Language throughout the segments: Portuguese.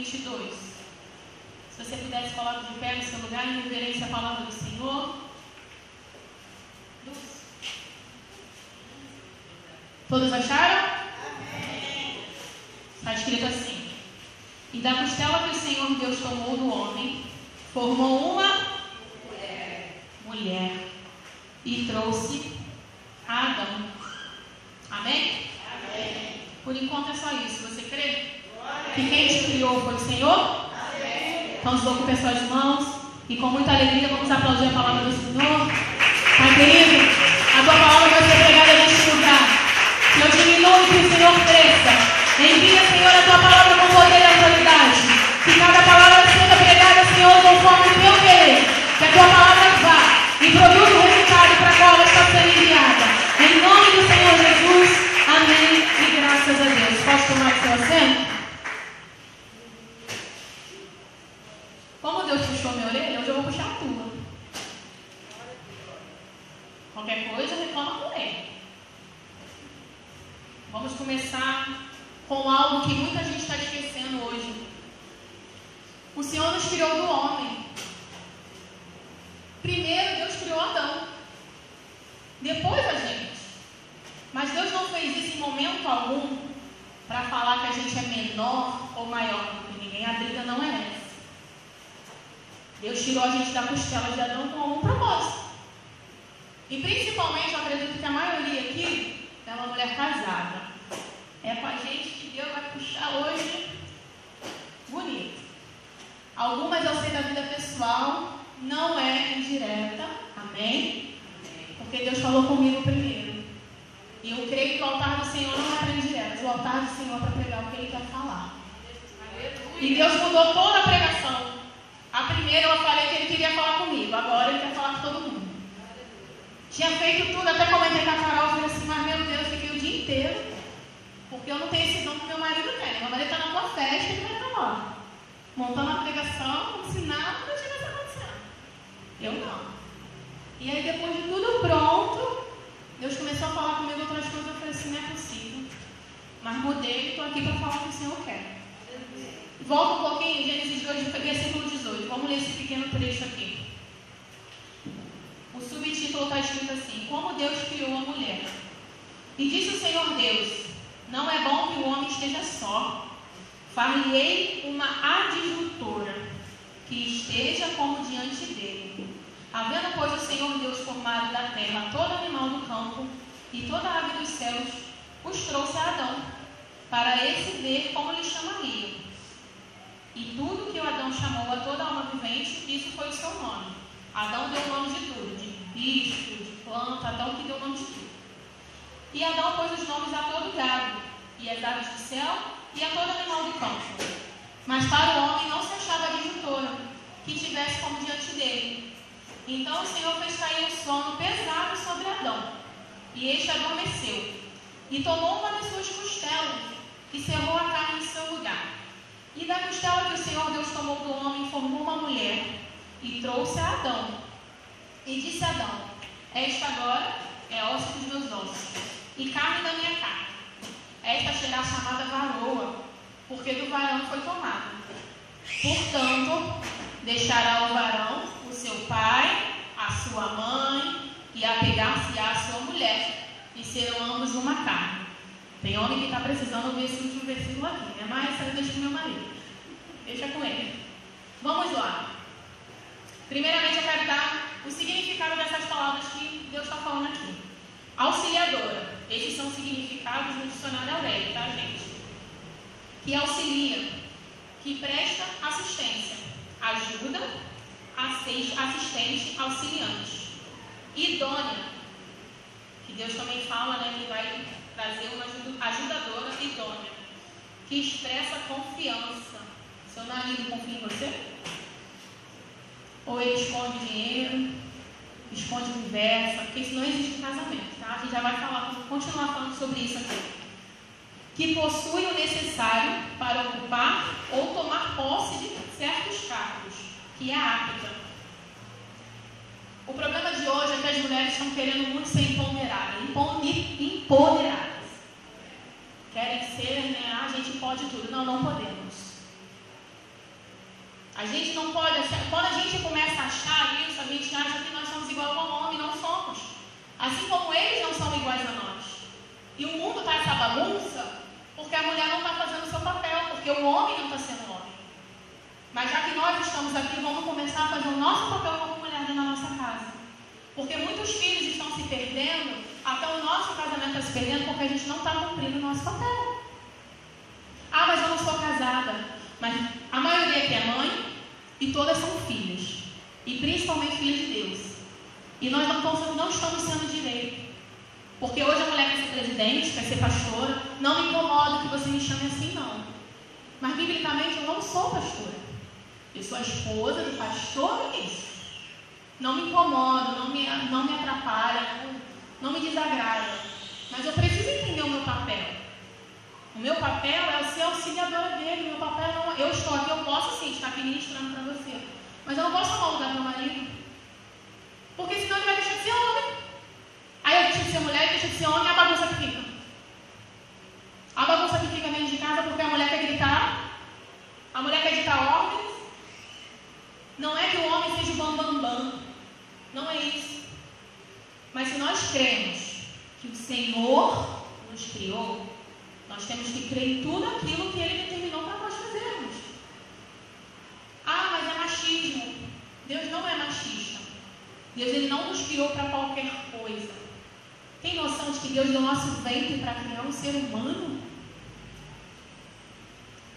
22. Se você pudesse colocar de pé no seu lugar em reverência à palavra do Senhor. Todos acharam? Amém. Está escrito assim: E da costela que o Senhor Deus tomou do homem, formou uma mulher, mulher e trouxe Adão. Amém? Amém? Por enquanto é só isso. Você crê? Que quem te criou foi o Senhor? Amém. Então as suas mãos e com muita alegria vamos aplaudir a palavra do Senhor. Pai querido, a tua palavra vai ser pregada neste lugar. Não diminui que o Senhor cresça. Envia, Senhor, a tua palavra com poder e autoridade. Que cada palavra seja pregada, Senhor, conforme o teu querer. Que a tua palavra vá e produza o resultado para qual ela está sendo enviada. Em nome do Senhor Jesus. Amém. E graças a Deus. Posso tomar o seu assento? Como Deus puxou minha orelha, hoje eu vou puxar a tua. Qualquer coisa, reclama com ele. Vamos começar com algo que muita gente está esquecendo hoje. O Senhor nos criou do homem. Primeiro Deus criou Adão. Depois a gente. Mas Deus não fez isso em momento algum para falar que a gente é menor ou maior do que ninguém. A briga não é essa. Deus tirou a gente da costela de Adão com um propósito. E principalmente, eu acredito que a maioria aqui é uma mulher casada. É com a gente que Deus vai puxar hoje bonito. Algumas eu sei da vida pessoal, não é indireta, amém? Porque Deus falou comigo primeiro. E eu creio que o altar do Senhor não é para indiretas, o altar do Senhor é para pregar o que Ele quer falar. E Deus mudou toda a pregação. A primeira eu falei que Ele queria falar comigo, agora Ele quer falar com todo mundo. Tinha feito tudo, até comentei com a Carol, falei assim, mas meu Deus, fiquei o dia inteiro, porque eu não tenho esse dom que meu marido tem. Meu marido está na tua festa, ele vai estar lá. Montando a pregação, como se nada tivesse acontecendo. Eu não. E aí depois de tudo pronto, Deus começou a falar comigo outras coisas, eu falei assim, não é possível. Mas mudei e estou aqui para falar o que o Senhor quer. Volta um pouquinho, Gênesis 2, versículo 18. Vamos ler esse pequeno trecho aqui. O subtítulo está escrito assim: Como Deus criou a mulher. E disse o Senhor Deus: Não é bom que o homem esteja só. Far-lhe-ei uma adjutora que esteja como diante dele. Havendo, pois, o Senhor Deus formado da terra todo animal do campo e toda ave dos céus, os trouxe a Adão, para esse ver como lhe chamaria. E tudo que o Adão chamou a toda alma vivente, isso foi o seu nome. Adão deu o nome de tudo, de bicho, de planta, Adão que deu o nome de tudo. E Adão pôs os nomes a todo gado, e as aves do céu, e a todo animal do campo. Mas para o homem não se achava adjutora, que tivesse como diante dele. Então o Senhor fez cair um sono pesado sobre Adão, e este adormeceu. E tomou uma das suas costelas, e cerrou a carne em seu lugar. E da costela que o Senhor Deus tomou do homem, formou uma mulher, e trouxe a Adão. E disse a Adão: Esta agora é osso dos meus ossos, e carne da minha carne. Esta será chamada varoa, porque do varão foi tomada. Portanto, deixará o varão o seu pai, a sua mãe, e apegar-se-á a sua mulher, e serão ambos uma carne. Tem homem que está precisando ouvir esse último versículo aqui, né? Mas essa deixa com meu marido. Deixa com ele. Vamos lá. Primeiramente, eu quero dar o significado dessas palavras que Deus está falando aqui. Auxiliadora. Esses são significados no dicionário Aurélio, tá, gente? Que auxilia, que presta assistência, ajuda, assistente, auxiliante. Idônea, que Deus também fala, né, que vai trazer uma ajudadora idônea, que expressa confiança. Seu marido confia em você? Ou ele esconde dinheiro, esconde conversa, porque isso não existe casamento, A gente já vai falar, continuar falando sobre isso aqui. Que possui o necessário para ocupar ou tomar posse de certos cargos, que é apta. O problema de hoje é que as mulheres estão querendo muito ser empoderadas, empoderadas. Querem ser, né? Ah, a gente pode tudo. Não, não podemos. A gente não pode achar, quando a gente começa a achar isso, a gente acha que nós somos igual ao homem, não somos. Assim como eles não são iguais a nós. E o mundo está essa bagunça porque a mulher não está fazendo o seu papel, porque o homem não está sendo homem. Mas já que nós estamos aqui, vamos começar a fazer o nosso papel como mulher dentro da nossa casa. Porque muitos filhos estão se perdendo, até o nosso casamento está se perdendo, porque a gente não está cumprindo o nosso papel. Ah, mas eu não sou casada. Mas a maioria aqui é mãe e todas são filhas. E principalmente filhas de Deus. E nós não, não estamos sendo direito. Porque hoje a mulher quer ser presidente, quer ser pastora. Não me incomoda que você me chame assim, não. Mas biblicamente eu não sou pastora. Eu sou a esposa do pastor ministro. Não me incomoda, não me, não me atrapalha, não, não me desagrada. Mas eu preciso entender o meu papel. O meu papel é ser auxiliadora dele. O meu papel não. Eu estou aqui, eu posso sim estar aqui ministrando para você. Mas eu não posso tomar o lugar do meu marido. Porque senão ele vai deixar de ser homem. Aí eu deixo de ser mulher e deixo de ser homem a bagunça que fica. A bagunça que fica dentro de casa porque a mulher quer gritar, a mulher quer ditar ordens. Não é que o homem seja o bambambam. Bam, bam. Não é isso. Mas se nós cremos que o Senhor nos criou, nós temos que crer em tudo aquilo que Ele determinou para nós fazermos. Ah, mas é machismo. Deus não é machista. Deus ele não nos criou para qualquer coisa. Tem noção de que Deus deu nosso ventre para criar um ser humano?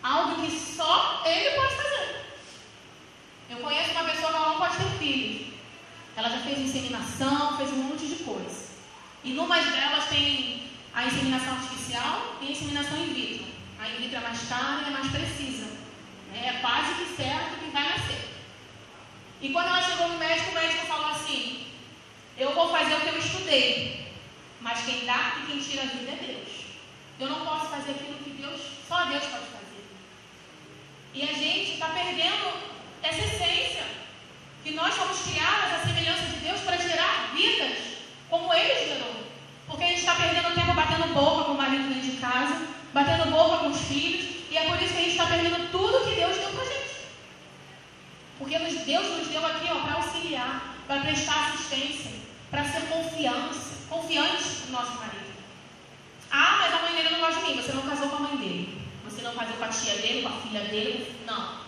Algo que só Ele pode fazer. Eu conheço uma pessoa que não pode ter filhos. Ela já fez inseminação, fez um monte de coisa. E numa delas tem a inseminação artificial e a inseminação in vitro. A in vitro é mais cara e é mais precisa. É quase que certo que vai nascer. E quando ela chegou no médico, o médico falou assim: Eu vou fazer o que eu estudei, mas quem dá e quem tira a vida é Deus. Eu não posso fazer aquilo que Deus, só Deus pode fazer. E a gente está perdendo essa essência. Que nós somos criadas à semelhança de Deus para gerar vidas como Ele gerou. Porque a gente está perdendo tempo batendo boca com o marido dentro de casa, batendo boca com os filhos, e é por isso que a gente está perdendo tudo que Deus deu para a gente. Porque Deus nos deu aqui para auxiliar, para prestar assistência, para ser confiança, confiante no nosso marido. Ah, mas a mãe dele não gosta de mim. Você não casou com a mãe dele. Você não casou com a tia dele, com a filha dele. Não.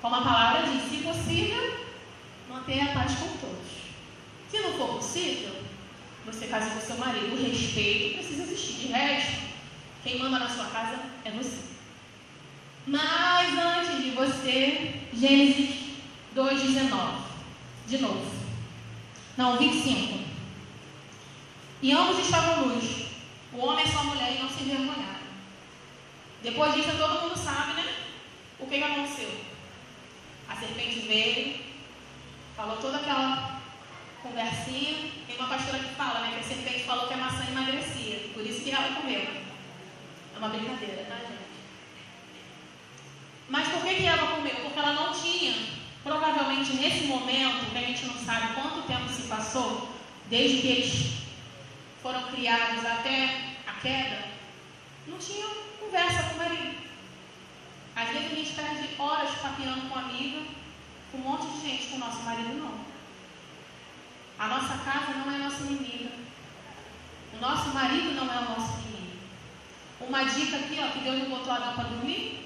Como a palavra diz, se possível, mantenha a paz com todos. Se não for possível, você casa com seu marido. O respeito precisa existir. De resto, quem manda na sua casa é você. Mas antes de você, Gênesis 2,19. De novo. Não, 25. E ambos estavam nus, o homem e sua mulher, e não se envergonharam. Depois disso, todo mundo sabe, né? O que, que aconteceu? A serpente veio, falou toda aquela conversinha. Tem uma pastora que fala, né? Que a serpente falou que a maçã emagrecia, por isso que ela comeu. É uma brincadeira, tá, gente? Mas por que, que Eva comeu? Porque ela não tinha, provavelmente nesse momento, que a gente não sabe quanto tempo se passou, desde que eles foram criados até a queda, não tinha conversa com o marido. Às vezes a gente perde horas papeando com amiga, com um monte de gente, com o nosso marido não. A nossa casa não é nossa inimiga. O nosso marido não é o nosso inimigo. Uma dica aqui, ó, que Deus me botou a dar para dormir,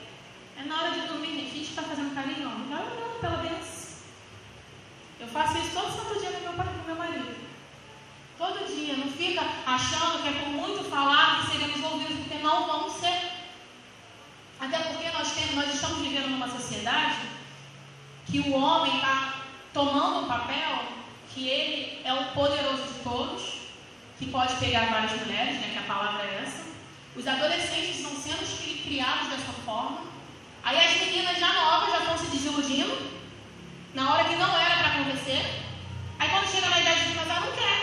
é na hora de dormir, gente, está fazendo carinho, ó, vai orando pela benção. Eu faço isso todo santo dia com meu, pai, com meu marido. Todo dia, não fica achando que é por muito falar que seremos ouvidos, porque não vamos ser. Até porque nós, temos, nós estamos vivendo numa sociedade que o homem está tomando um papel que ele é o poderoso de todos, que pode pegar várias mulheres, né, que a palavra é essa. Os adolescentes estão sendo criados dessa forma. Aí as meninas já novas já estão se desiludindo, na hora que não era para acontecer. Aí quando chega na idade de casar, não quer.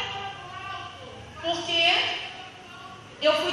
Porque eu fui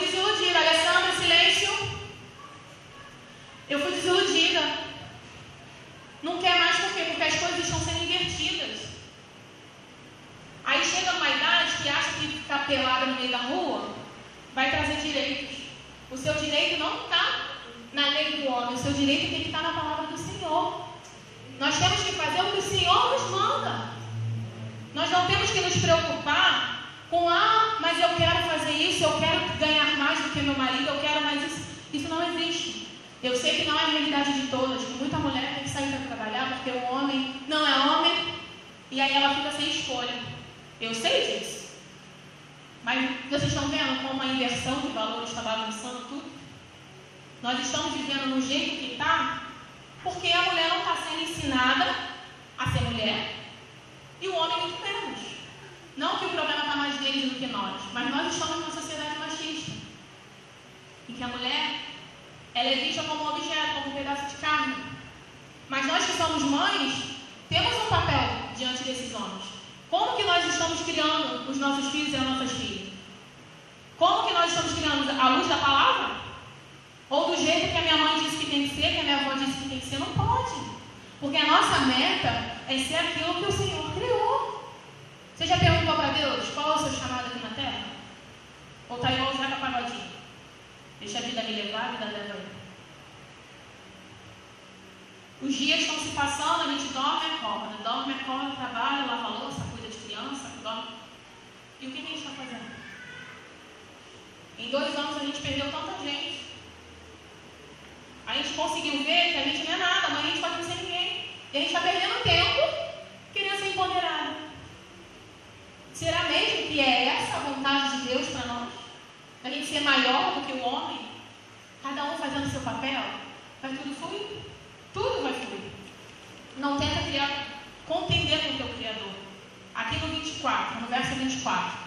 Será mesmo que é essa a vontade de Deus para nós? A gente ser maior do que o homem? Cada um fazendo seu papel? Vai tudo fluir? Tudo vai fluir. Não tenta criar, contender com o teu Criador. Aqui no 24, no verso 24.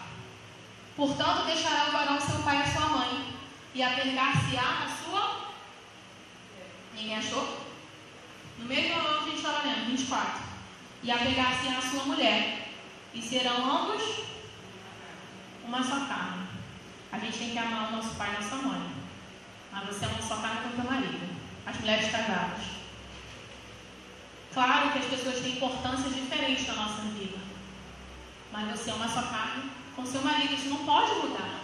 Portanto, deixará o varão seu pai e sua mãe, e apegar-se-á na sua Ninguém achou? No mesmo ano a gente estava lendo, 24. E apegar-se à sua mulher. E serão ambos uma só carne. A gente tem que amar o nosso pai e nossa mãe. Mas você é uma só carne com o teu marido. As mulheres casadas. Claro que as pessoas têm importâncias diferentes na nossa vida. Mas você é uma só carne com seu marido. Isso não pode mudar.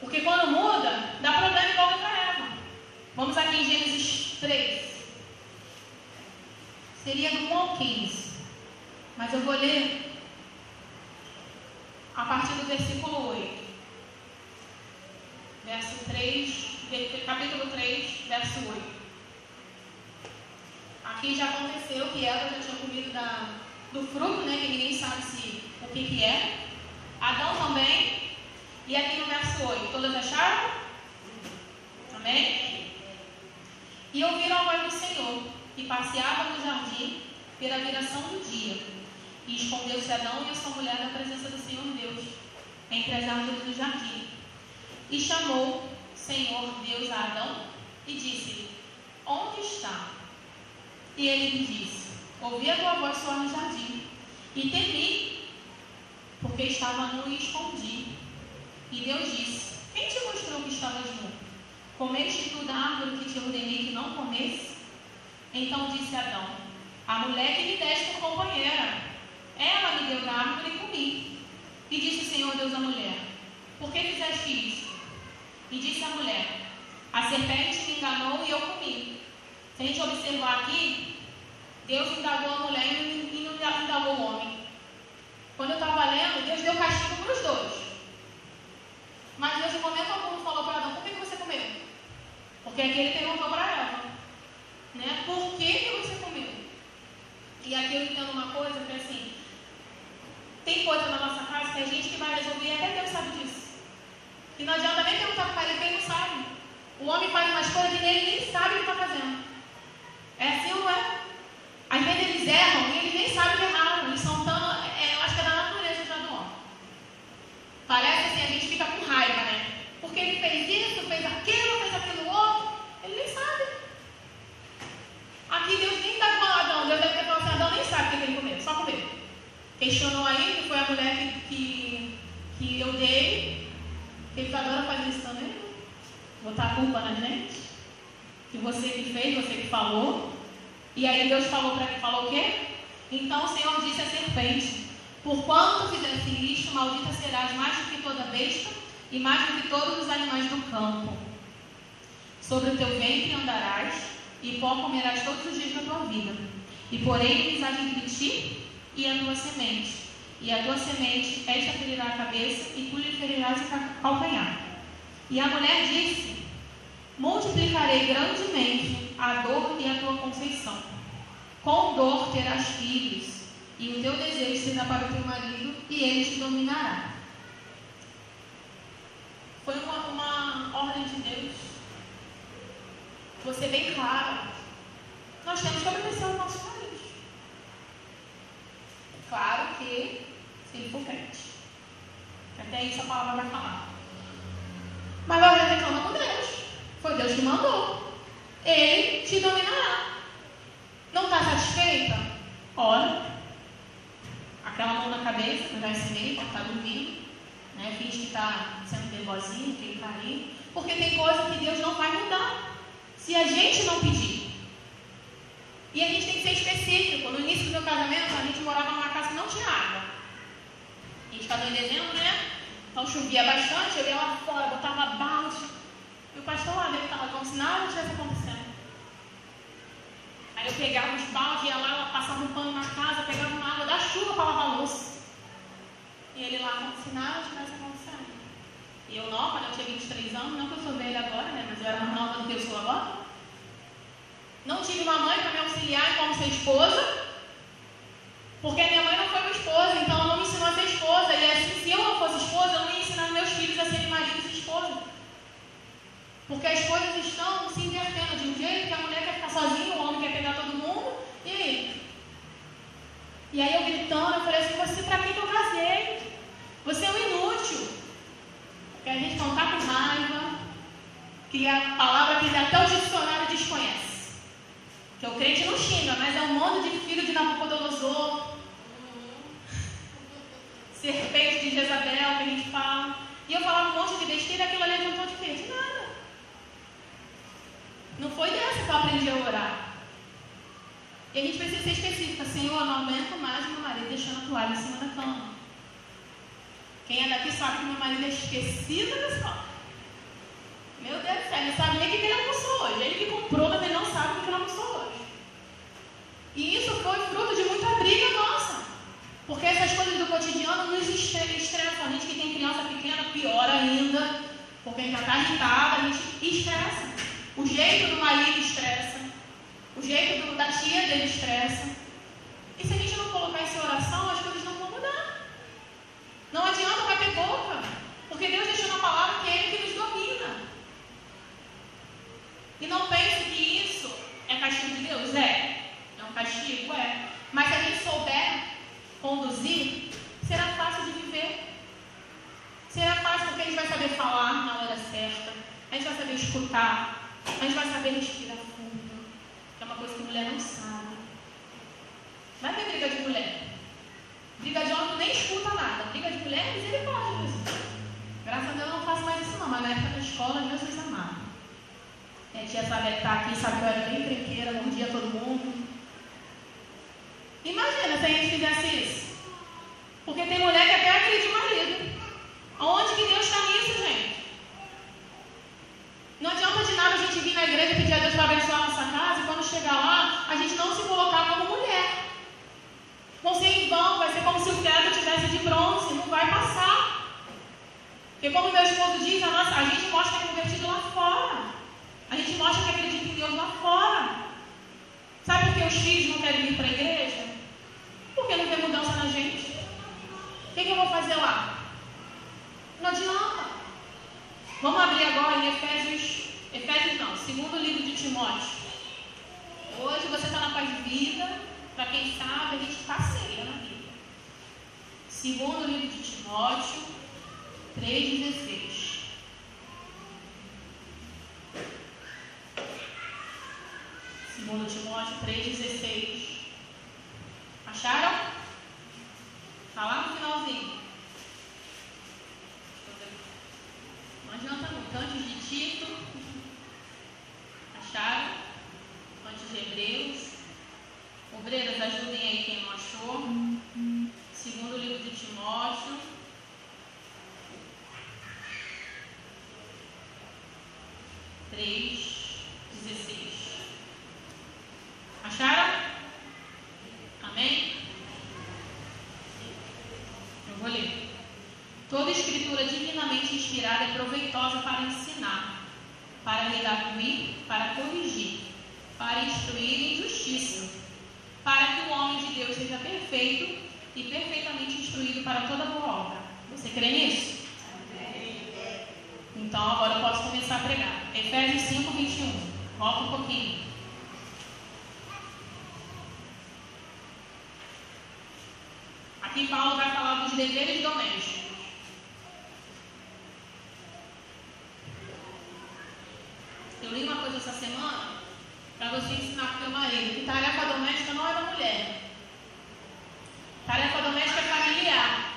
Porque quando muda, dá problema igual para Eva. Vamos aqui em Gênesis 3. Seria do 1 ao 15. Mas eu vou ler a partir do versículo 8. Verso 3, capítulo 3, verso 8. Aqui já aconteceu que ela já tinha comido da, do fruto, né? Que ninguém sabe se, o que, que é. Adão também. E aqui no verso 8, todas acharam? Amém? E ouviram a voz do Senhor, que passeava no jardim pela viração do dia. E escondeu-se Adão e a sua mulher da presença do Senhor Deus, entre as árvores do jardim. E chamou Senhor Deus a Adão e disse-lhe: Onde está? E ele lhe disse: Ouvi a tua voz soar no jardim, e temi, porque estava nu e escondi. E Deus disse: Quem te mostrou que estavas nu? Comeste tu da árvore que te ordenei que não comesse? Então disse Adão: A mulher que me deste por companheira, ela me deu da árvore e comi. E disse o Senhor Deus à mulher: Por que fizeste isso? E disse a mulher: A serpente me enganou e eu comi. Se a gente observar aqui, Deus indagou a mulher e não indagou o homem. Quando eu estava lendo, Deus deu castigo para os dois. Mas Deus, em momento algum, falou para Adão: Por que você comeu? Porque aqui ele perguntou para ela, né? Por que, que você comeu? E aqui eu entendo uma coisa que é assim, tem coisa na nossa casa que a gente que vai resolver, até Deus sabe disso. E não adianta nem perguntar para o marido que ele não sabe. O homem faz umas coisas que ele nem sabe o que está fazendo. É assim ou não é? Às vezes eles erram e eles nem sabem que erraram. Eles são tão. É, eu acho que é da natureza já do homem. Parece assim, a gente fica com raiva, né? Porque ele fez isso, fez aquilo, fez aquilo outro. Ele nem sabe. Aqui Deus nem está com Adão. Deus deve ter falado assim, Adão nem sabe o que ele comeu, só comeu. Questionou aí, que foi a mulher que, que, que eu dei. Eles adoram fazer isso também. Botar a culpa na gente. Que você que fez, você que falou. E aí Deus falou para falou o quê? Então o Senhor disse à serpente: Por quanto fizeste isto, maldita serás mais do que toda besta e mais do que todos os animais do campo. Sobre o teu ventre andarás, e pó comerás todos os dias da tua vida. E porém inimizade entre ti e a tua semente. E a tua semente, esta ferirá a cabeça, e tu lhe ferirás o calcanhar. E a mulher disse: Multiplicarei grandemente a dor e a tua conceição. Com dor terás filhos, e o teu desejo será para o teu marido, e ele te dominará. Foi uma, uma ordem de Deus. Você bem claro. Nós temos que obedecer aos nossos maridos. Claro que ele crente. Até isso a palavra vai falar. Mas vai reclama com Deus. Foi Deus que mandou. Ele te dominará. Não está satisfeita? Ora. Aquela mão na cabeça, que eu já ensinei, quando está dormindo. Né? Finge que está sendo nervosinho, que ele está ali. Porque tem coisa que Deus não vai mudar. Se a gente não pedir. E a gente tem que ser específico. No início do meu casamento, a gente morava numa casa que não tinha água. A gente estava em dezembro, né? Então chovia bastante, eu ia lá fora, botava balde. E o pastor lá dele estava como se nada tivesse acontecendo. Aí eu pegava os baldes, ia lá, passava um pano na casa, pegava uma água da chuva para lavar a louça. E ele lá como se nada tivesse acontecendo. E eu nova, né? eu tinha 23 anos, não que eu sou velha agora, né? Mas eu era mais nova do que eu sou agora. Não tive uma mãe para me auxiliar como ser esposa, porque minha mãe não foi uma esposa, então ela não me ensinou a ser esposa. E assim, se eu não fosse esposa, eu não ia ensinar meus filhos a serem maridos e esposas. Porque as coisas estão se invertendo de um jeito que a mulher quer ficar sozinha, o homem quer pegar todo mundo. E aí? E aí eu gritando, eu falei assim, você para que eu casei? Você é um inútil. Porque a gente não está com raiva, que a palavra que até o dicionário desconhece. Que o crente não xinga, mas é um monte de filho de Nabucodonosor, serpente de Jezabel que a gente fala. E eu falava um monte de besteira, aquilo ali adiantou de quê? De nada. Não foi dessa que eu aprendi a orar. E a gente precisa ser específica. Senhor, não aumento mais meu marido deixando a toalha em cima da cama. Quem é daqui sabe que meu marido é esquecido da cama. Meu Deus do céu, ele o que ele almoçou hoje. Ele que comprou, mas ele não sabe o que ele almoçou hoje. E isso foi fruto de muita briga nossa. Porque essas coisas do cotidiano nos estressam. A gente que tem criança pequena, pior ainda. Porque a gente já está irritado, a gente estressa. O jeito do marido estressa. O jeito do, da tia dele estressa. E se a gente não colocar isso em oração, as coisas não vão mudar. Não adianta bater boca. Porque Deus deixou na palavra que é Ele que nos domina. E não pense que isso é castigo de Deus. É. É um castigo? É. Mas se a gente souber conduzir, será fácil de viver. Será fácil porque a gente vai saber falar na hora certa. A gente vai saber escutar. A gente vai saber respirar fundo. Que é uma coisa que mulher não sabe. Vai ter briga de mulher. Briga de homem nem escuta nada. Briga de mulher é misericórdia. Graças a Deus eu não faço mais isso não. Mas na época da escola, Deus nos amava. A tia sabe que está aqui, sabe que eu era bem tranqueira, bom dia todo mundo. Imagina se a gente fizesse isso. Porque tem mulher que até acredita o marido. Aonde que Deus está nisso, gente? Não adianta de nada a gente vir na igreja pedir a Deus para abençoar a nossa casa e quando chegar lá, a gente não se colocar como mulher. Vão ser em vão, vai ser como se o teto tivesse de bronze, não vai passar. Porque como meu esposo diz, a, nossa, a gente mostra que é convertido lá fora. A gente mostra que acredita em Deus lá fora. Sabe por que os filhos não querem ir para a igreja? Porque não tem mudança na gente. O que, que eu vou fazer lá? Não adianta. Vamos abrir agora em Efésios. Efésios não, segundo livro de Timóteo. Hoje você está na paz de vida. Para quem sabe, a gente ceia na Bíblia. Segundo livro de Timóteo 3,16. Segundo Timóteo 3,16. Acharam? Está lá no finalzinho. Não adianta muito. Antes de Tito. Acharam? Antes de Hebreus. Obreiras, ajudem aí quem não achou. Segundo livro de Timóteo. Três, dezesseis. Acharam? Proveitosa para ensinar, para redarguir, para corrigir, para instruir em justiça, para que o homem de Deus seja perfeito e perfeitamente instruído para toda boa obra. Você crê nisso? Então agora eu posso começar a pregar. Efésios 5, 21. Volta um pouquinho. Aqui Paulo vai falar dos deveres domésticos. Eu li uma coisa essa semana para você ensinar para o teu marido que tarefa doméstica não é da mulher. Tarefa doméstica é familiar.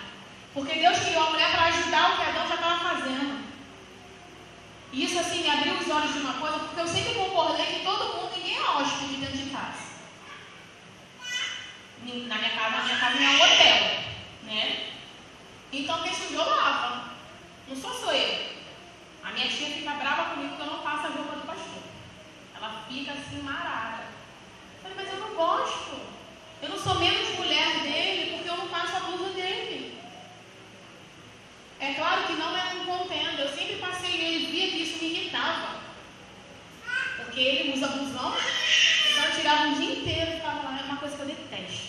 Porque Deus criou a mulher para ajudar o que Adão já estava fazendo. E isso assim me abriu os olhos de uma coisa, porque eu sempre concordei que todo mundo, ninguém é hóspede dentro de casa. Na minha casa, na minha casa é um hotel, né? Então quem sujou lava. Não sou só eu. A minha tia fica brava comigo que eu não passo a roupa do pastor. Ela fica assim marada. Eu falei, mas eu não gosto. Eu não sou menos mulher dele porque eu não passo a blusa dele. É claro que não é um contenda. Eu sempre passei ele via que isso me irritava. Porque ele usa blusão, então eu tirava um dia inteiro e ficava lá. É uma coisa que eu detesto.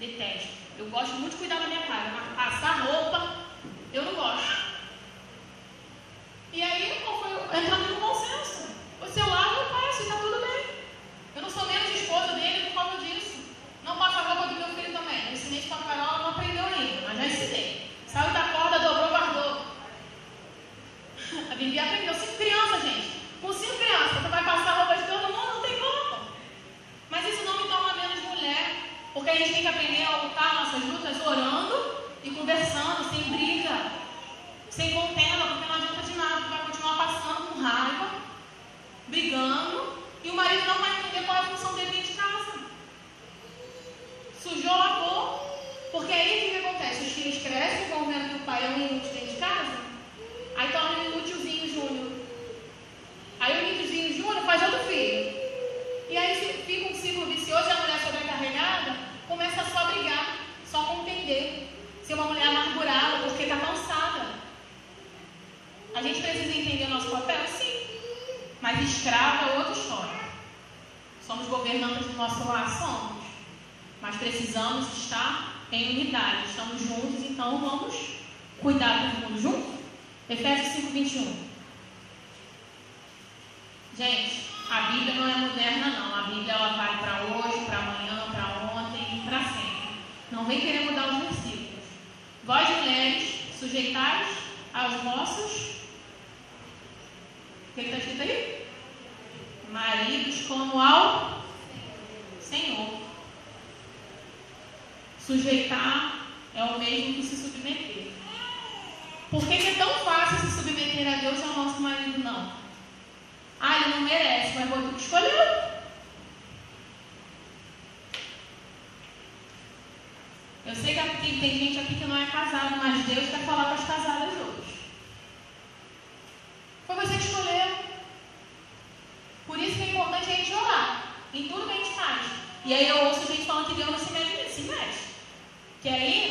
Detesto. Eu gosto muito de cuidar da minha mas passar roupa, eu não gosto. E aí, qual foi? Entrando no consenso. Você lava, eu passo e está tudo bem. Eu não sou menos esposa dele por causa disso. Não passa a roupa do meu filho também. Eu ensinei isso para a Carol, ela não aprendeu ainda, mas já ensinei. Saiu da corda, dobrou, guardou. A Bibi aprendeu. Cinco crianças, gente. Com cinco crianças, você vai passar a roupa de todo mundo, não tem como. Mas isso não me torna menos mulher. Porque a gente tem que aprender a lutar nossas lutas orando e conversando, sem briga, sem contenda, porque não adianta de nada. Vai continuar passando com raiva, brigando, e o marido não vai entender qual é a função dele dentro de casa. Sujou, lavou. Porque aí o que, que acontece? Os filhos crescem, vão vendo que o pai é um inútil dentro de casa, aí torna um inútilzinho júnior. Aí o inútilzinho júnior faz outro filho. E aí fica um ciclo vicioso e a mulher sobrecarregada começa só a brigar, só a contender. Ser uma mulher amargurada porque está cansada. A gente precisa entender o nosso papel? Sim. Mas escrava é outra história. Somos governantes do nosso lar? Somos. Mas precisamos estar em unidade. Estamos juntos, então vamos cuidar todo mundo junto? Efésios 5, 21. Gente, a Bíblia não é moderna, não. A Bíblia ela vale para hoje, para amanhã, para sempre. Não vem querer mudar os versículos. Vós, mulheres, sujeitais aos vossos. O que está escrito aí? Maridos como ao Senhor. Sujeitar é o mesmo que se submeter. Por que, que é tão fácil se submeter a Deus ao nosso marido não? Ah, ele não merece, mas vou escolher. Eu sei que aqui tem gente aqui que não é casada, mas Deus quer falar com as casadas hoje. Foi você que escolheu. Por isso que é importante a gente orar em tudo que a gente faz. E aí eu ouço gente falando que Deus não se nisso, se mete. Que aí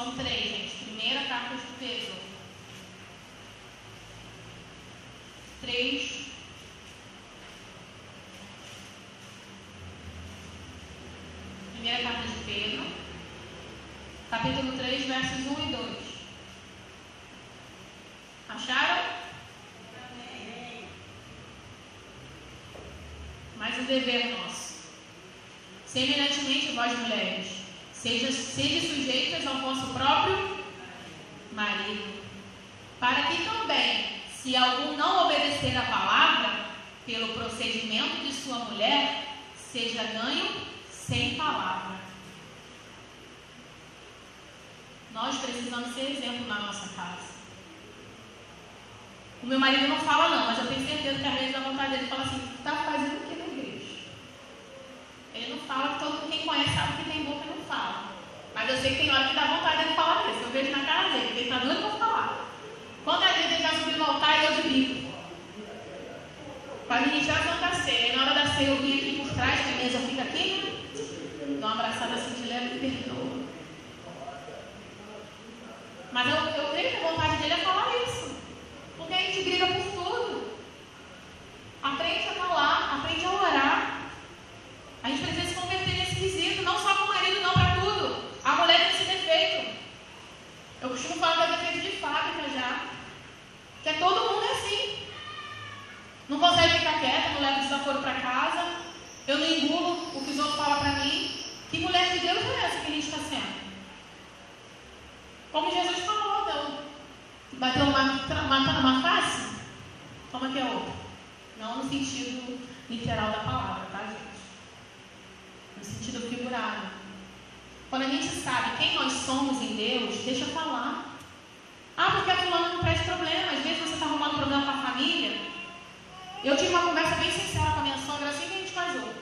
São três, gente. Primeira, carta de Pedro. Três. Primeira carta de Pedro, capítulo 3, versos 1 e 2. Acharam? Amém. Mais um dever é nosso. Semelhantemente, vós mulheres, sejam seja sujeitas ao vosso próprio marido, para que também, se algum não obedecer a palavra, pelo procedimento de sua mulher, seja ganho sem palavra. Nós precisamos ser exemplo na nossa casa. O meu marido não fala não, mas eu tenho certeza que a vezes da vontade dele fala assim, está fazendo o que na igreja? Ele não fala, todo quem conhece sabe que tem boca e não fala. Mas eu sei que tem hora que dá vontade de falar isso. Eu vejo na cara dele, ele está doido para falar. Quando a gente está subindo no altar, eu grito. Para ministrar a Santa Ceia. E na hora da ceia eu vim aqui por trás, que a mesa fica aqui, né? Dou uma abraçada assim de leve e perdoa. Mas eu, eu creio que a vontade dele é falar isso. Porque a gente briga por tudo. Aprende a falar, aprende a orar. A gente precisa se converter nesse quesito, não só com o marido, não para tudo. A mulher tem esse defeito. Eu costumo falar que é defeito de fábrica já. Que é todo mundo é assim. Não consegue ficar quieta, não leva desaforo para casa. Eu não engulo o que os outros falam para mim. Que mulher de Deus é essa que a gente está sendo? Como Jesus falou, então, bateu uma, matando uma face, toma aqui a outra. Não no sentido literal da palavra, tá, gente? No sentido figurado. Quando a gente sabe quem nós somos em Deus, deixa eu falar. Ah, porque a fulana não traz problema. Às vezes você está arrumando problema com a família. Eu tive uma conversa bem sincera com a minha sogra assim que a gente casou.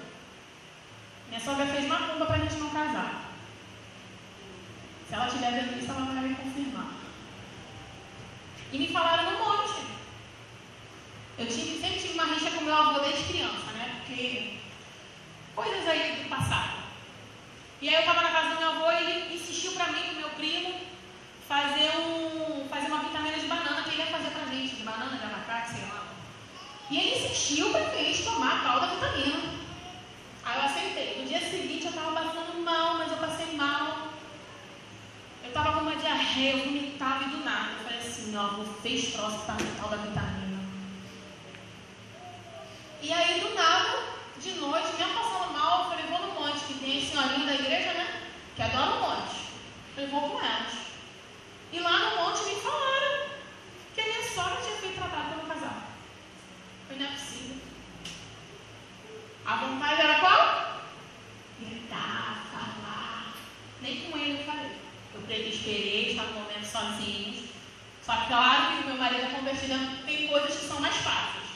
Minha sogra fez uma culpa para a gente não casar. Se ela tiver vendo isso, ela vai me confirmar. E me falaram um monte. Eu tive, sempre tive uma rixa com meu avô desde criança, né? Porque coisas aí do passado. E aí eu estava na casa do meu avô e ele insistiu para mim, com meu primo, fazer, um, fazer uma vitamina de banana que ele ia fazer pra gente, de banana, de abacate, sei lá. E ele insistiu pra gente tomar a tal da vitamina. Aí eu aceitei. No dia seguinte eu estava passando mal, mas eu passei mal. Eu estava com uma diarreia, eu vomitava e do nada. Eu falei assim, avô fez troço para a tal da vitamina. E aí do nada, de noite, mesmo passando mal, eu falei, vou no monte, que tem a senhorinha da igreja, né? Que adora o monte. Eu falei, vou com elas. E lá no monte me falaram que a minha sogra tinha feito tratado para não casar. Foi não é possível. A vontade era qual? Gritar, falar. Nem com ele eu falei. Eu esperei, estava no momento sozinhos. Só que claro que o meu marido é convertido, tem coisas que são mais fáceis.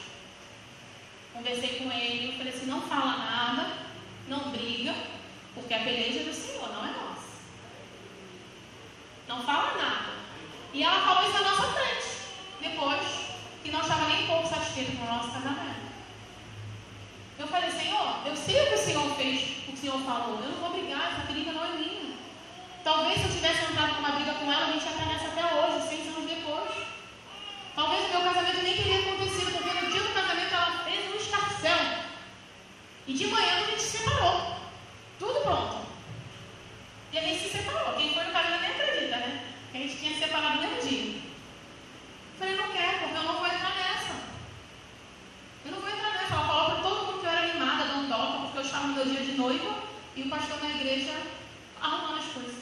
Conversei com ele, eu falei assim, não fala nada, não briga, porque a peleja é do Senhor, não é nossa. Não fala nada. E ela falou isso na nossa frente. Depois, que não estava nem um pouco satisfeita com o nosso casamento. Eu falei, Senhor, eu sei o que o Senhor fez, o que o Senhor falou. Eu não vou brigar, essa briga não é minha. Talvez se eu tivesse entrado numa briga com ela, a gente ia estar nessa até hoje, seis anos depois. Talvez o meu casamento nem teria acontecido, porque no dia do casamento ela fez um escarcel. E de manhã a gente se separou. Tudo pronto. E a gente se separou. Quem foi no casamento nem acredita, né? Que a gente tinha se separado no mesmo dia. Falei, não quero, porque eu não vou entrar nessa. Eu não vou entrar nessa. Ela falou para todo mundo que eu era animada, dando dó, porque eu estava no meu dia de noiva e o pastor na igreja arrumando as coisas.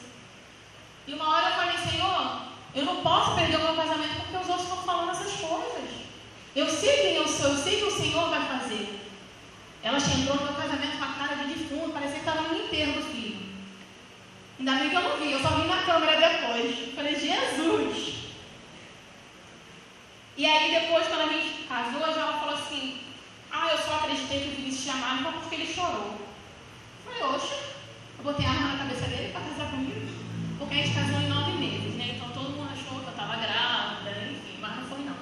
E uma hora eu falei, Senhor, eu não posso perder o meu casamento porque os outros estão falando essas coisas. Eu sei quem eu sou, eu sei que o Senhor vai fazer. Ela entrou no meu casamento com a cara de defunto, parecia que estava no enterro do filho. Ainda bem que eu não vi, eu só vi na câmera depois. Falei, Jesus! E aí depois, quando a gente casou, ela falou assim, ah, eu só acreditei que o Vinícius te amava porque ele chorou. Eu falei, oxe, eu botei a arma na cabeça dele para casar comigo. Porque a gente casou em nove meses, né? Então todo mundo achou que eu estava grávida, enfim, mas não foi não.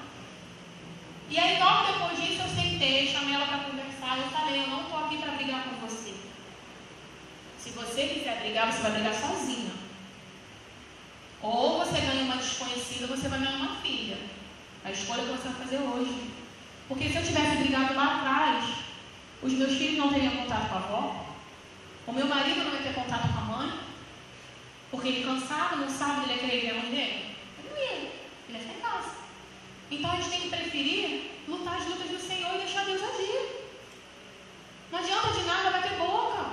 E aí logo depois disso eu sentei, chamei ela para conversar, eu falei, eu não estou aqui para brigar com você. Se você quiser brigar, você vai brigar sozinha. Ou você ganha uma desconhecida, você vai ganhar uma filha. A escolha que você vai fazer hoje. Porque se eu tivesse brigado lá atrás, os meus filhos não teriam contato com a avó, o meu marido não ia ter contato com a mãe, porque ele cansado, não sabe ele é querer ver a mãe dele. Ele não ia, ele ia ficar em casa. Então a gente tem que preferir lutar as lutas do Senhor e deixar Deus agir. Não adianta de nada bater boca.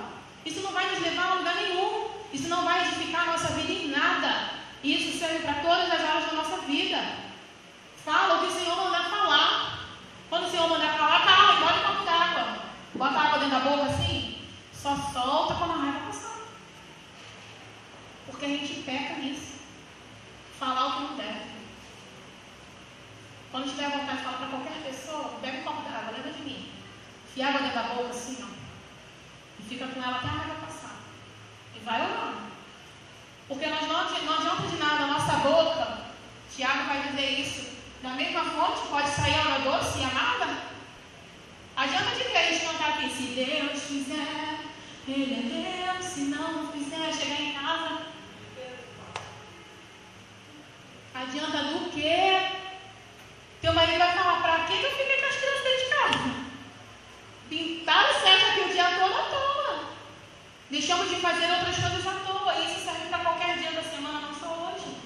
Isso não vai nos levar a lugar nenhum. Isso não vai edificar a nossa vida em nada. E isso serve para todas as áreas da nossa vida. Fala o que o Senhor mandar falar. Quando o Senhor mandar falar, cala e bota um copo d'água. Bota água dentro da boca assim. Só solta quando a raiva passar. Porque a gente peca nisso. Falar o que não deve. Quando tiver vontade de falar para qualquer pessoa, pega um copo d'água, lembra de mim. Fia água dentro da boca assim, ó. E fica com ela até a raiva passar. E vai orando. Porque nós não, não adianta de nada a nossa boca. Tiago vai dizer isso. Da mesma fonte pode sair água doce e amarga? Adianta de que a gente cantar aqui, se Deus fizer, Ele é Deus, se não fizer, chegar em casa. Adianta do quê? Teu marido vai falar, pra que eu fiquei com as crianças dentro de casa? Pintaram certo aqui o dia todo à toa. Deixamos de fazer outras coisas à toa. Isso serve para qualquer dia da semana, não só hoje.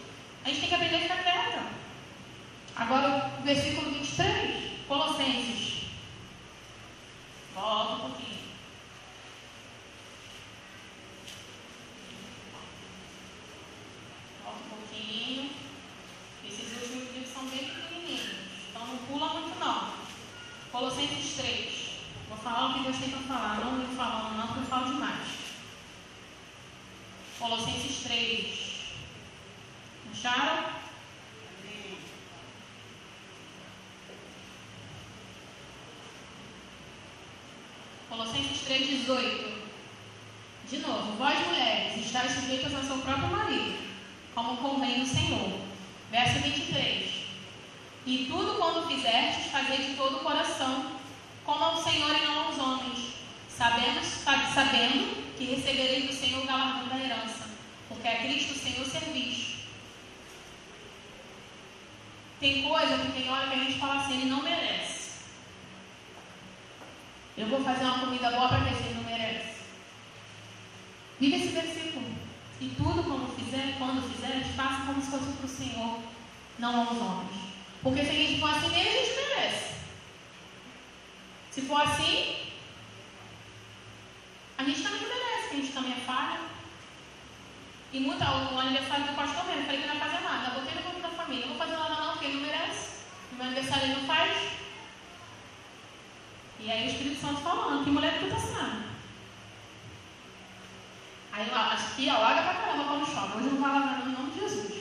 A gente tem que aprender a. Agora o versículo 23, Colossenses. Volta um pouquinho. Volta um pouquinho. Esses últimos livros são bem pequenininhos. Então não pula muito não. Colossenses 3. Vou falar o que Deus tem para falar. Não vou falando não, porque eu falo demais. Colossenses 3. Acharam? Colossenses 3, 18. De novo, vós mulheres, estáis sujeitas ao seu próprio marido, como convém no Senhor. Verso 23. E tudo quando fizerdes, fazei de todo o coração, como ao Senhor e não aos homens, sabendo, sabendo que recebereis do Senhor o galardão da herança, porque a Cristo o Senhor servis. Tem coisa que tem hora que a gente fala assim, ele não merece. Eu vou fazer uma comida boa para ver se ele não merece. Vive esse versículo. E tudo como fizer, quando fizer, faça como se fosse para o Senhor, não aos homens. Porque se a gente for assim mesmo, a gente merece. Se for assim, a gente também merece, a gente também é falha. E muito, o aniversário do pastor mesmo, falei que não ia fazer nada. Eu botei no grupo da família, não vou fazer nada não, porque ele não merece. No meu aniversário ele não faz. E aí o Espírito Santo falando, que mulher que tu tá assinando? Aí tia larga pra caramba quando chove. Hoje não vai lavar no nome de Jesus.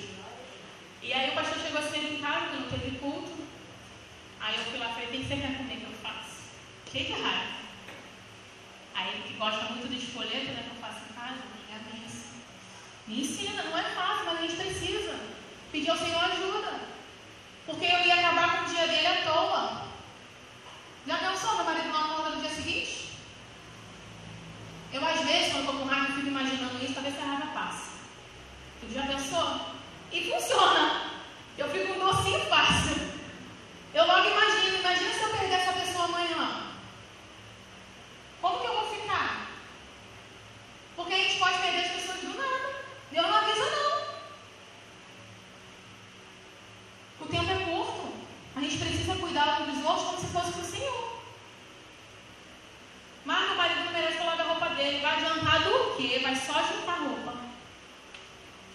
E aí o pastor chegou assim em casa, que não teve culto. Aí eu fui lá e falei, tem que ser comida que eu faço. Cheio de raiva. Aí ele que gosta muito de esfolheto, né, que eu faço em casa, é bem assim. Me ensina, não é fácil, mas a gente precisa. Pedir ao Senhor ajuda. Porque eu ia acabar com o dia dele à toa. Já pensou meu marido não acorda no dia seguinte? Eu, às vezes, quando estou com raiva, fico imaginando isso, talvez a raiva passe. Tu já pensou? E funciona. Eu fico um docinho fácil. Eu logo imagino, imagina se eu perder essa pessoa amanhã. Como que eu vou ficar? Porque a gente pode perder as pessoas do nada. Deus não avisa não. O tempo é curto. A gente precisa cuidar dos outros como se fosse para o Senhor. Mas o marido não merece lavar a roupa dele. Vai adiantar do quê? Vai só juntar roupa.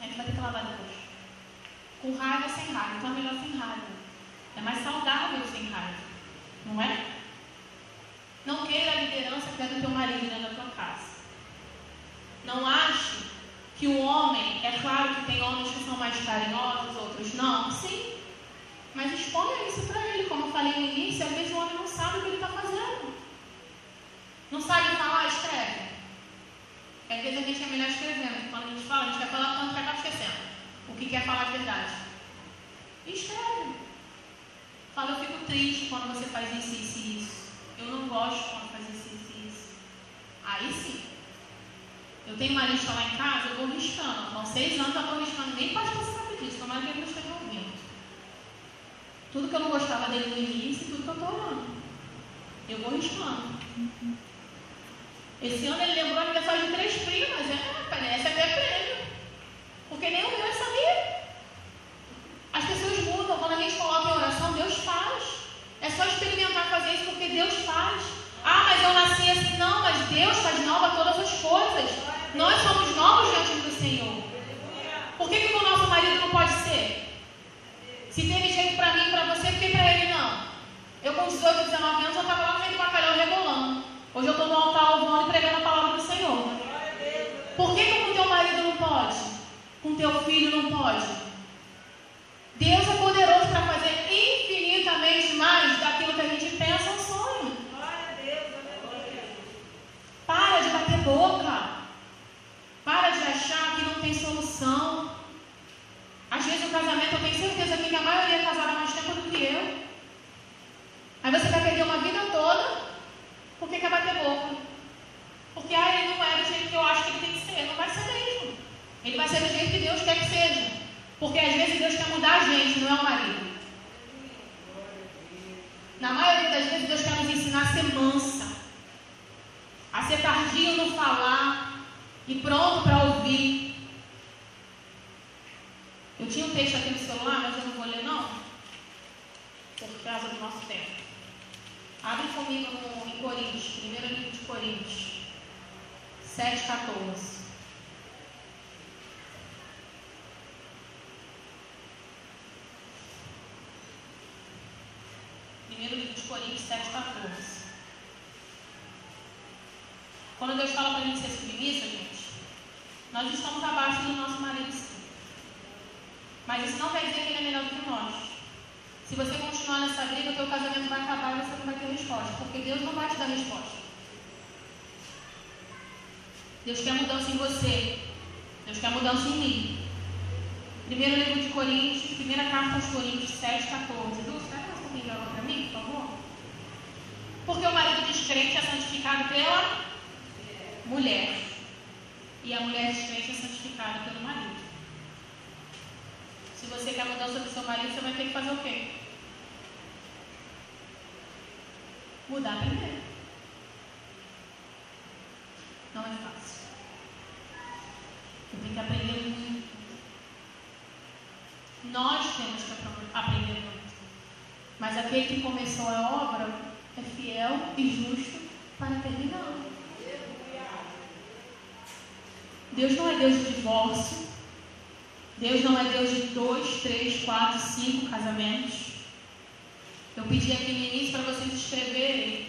A gente vai ter que lavar depois. Com raiva ou sem raiva. Então é melhor sem raiva. É mais saudável sem raiva. Não é? Não queira a liderança que é do teu marido dentro da tua casa. Não ache que o homem, é claro que tem homens que são mais carinhosos, outros não. Sim, mas exponha isso para ele, como eu falei no início, às vezes o homem não sabe o que ele está fazendo. Não sabe falar, escreve. Às vezes a gente é melhor escrevendo. Quando a gente fala, a gente vai falar que acaba esquecendo. O que quer falar de verdade. escreve. Fala, eu fico triste quando você faz isso, isso e isso. Eu não gosto quando faz isso, isso e isso. Aí sim. Eu tenho uma lista lá em casa, eu vou riscando. Com seis anos eu estou riscando. Nem pastor sabe disso. Tomara que ele não esteja ouvindo. Tudo que eu não gostava dele no início, tudo que eu estou olhando. Eu vou riscando. Esse ano ele lembrou a aniversário de três primas. É, parece até prêmio. Porque nem o meu sabia. As pessoas mudam. Quando a gente coloca em oração, Deus faz. É só experimentar fazer isso porque Deus faz. Ah, mas eu nasci assim. Não, Deus faz nova todas as coisas. Nós somos novos diante do Senhor. Por que, que o nosso marido não pode ser? Se teve jeito para mim e para você, por que para ele não? Eu com 18, 19 anos, eu estava lá no meio do bacalhau. Hoje eu estou no altar louvando e pregando a palavra do Senhor. Por que, que com teu marido não pode? Com teu filho não pode? Deus é poderoso para fazer infinitamente mais daquilo que a gente pensa ou sonha. Para de bater boca. Para de achar que não tem solução. Às vezes o casamento, eu tenho certeza que a maioria é casada mais tempo do que eu. Aí você vai perder uma vida toda porque quer bater boca. Porque ah, ele não é do jeito que eu acho que ele tem que ser. Não vai ser mesmo. Ele vai ser do jeito que Deus quer que seja. Porque às vezes Deus quer mudar a gente, não é o marido. Na maioria das vezes Deus quer nos ensinar a ser mansa. A ser tardio no falar e pronto para ouvir. Eu tinha um texto aqui no celular, mas eu não vou ler não. Por causa do nosso tempo. Abre comigo no, em Coríntios, primeiro livro de Coríntios, 7, 14. Primeiro livro de Coríntios 7, 14. Quando Deus fala para a gente ser submissa, gente, nós estamos abaixo do nosso marido. Mas isso não quer dizer que ele é melhor do que nós. Se você continuar nessa briga, o teu casamento vai acabar e você não vai ter resposta. Porque Deus não vai te dar resposta. Deus quer mudança em você. Deus quer mudança em mim. Primeiro livro de Coríntios, primeira carta aos Coríntios 7, 14. Dulce, traz essa comigo agora para mim, por favor? Porque o marido descrente é santificado pela mulher. E a mulher descrente é santificada pelo marido. Se você quer mudança do seu marido, você vai ter que fazer o quê? Mudar primeiro. Não é fácil. Você tem que aprender muito. Nós temos que aprender muito. Mas aquele que começou a obra é fiel e justo para terminar. Deus não é Deus de divórcio. Deus não é Deus de dois, três, quatro, cinco casamentos. Eu pedi aqui no início para vocês escreverem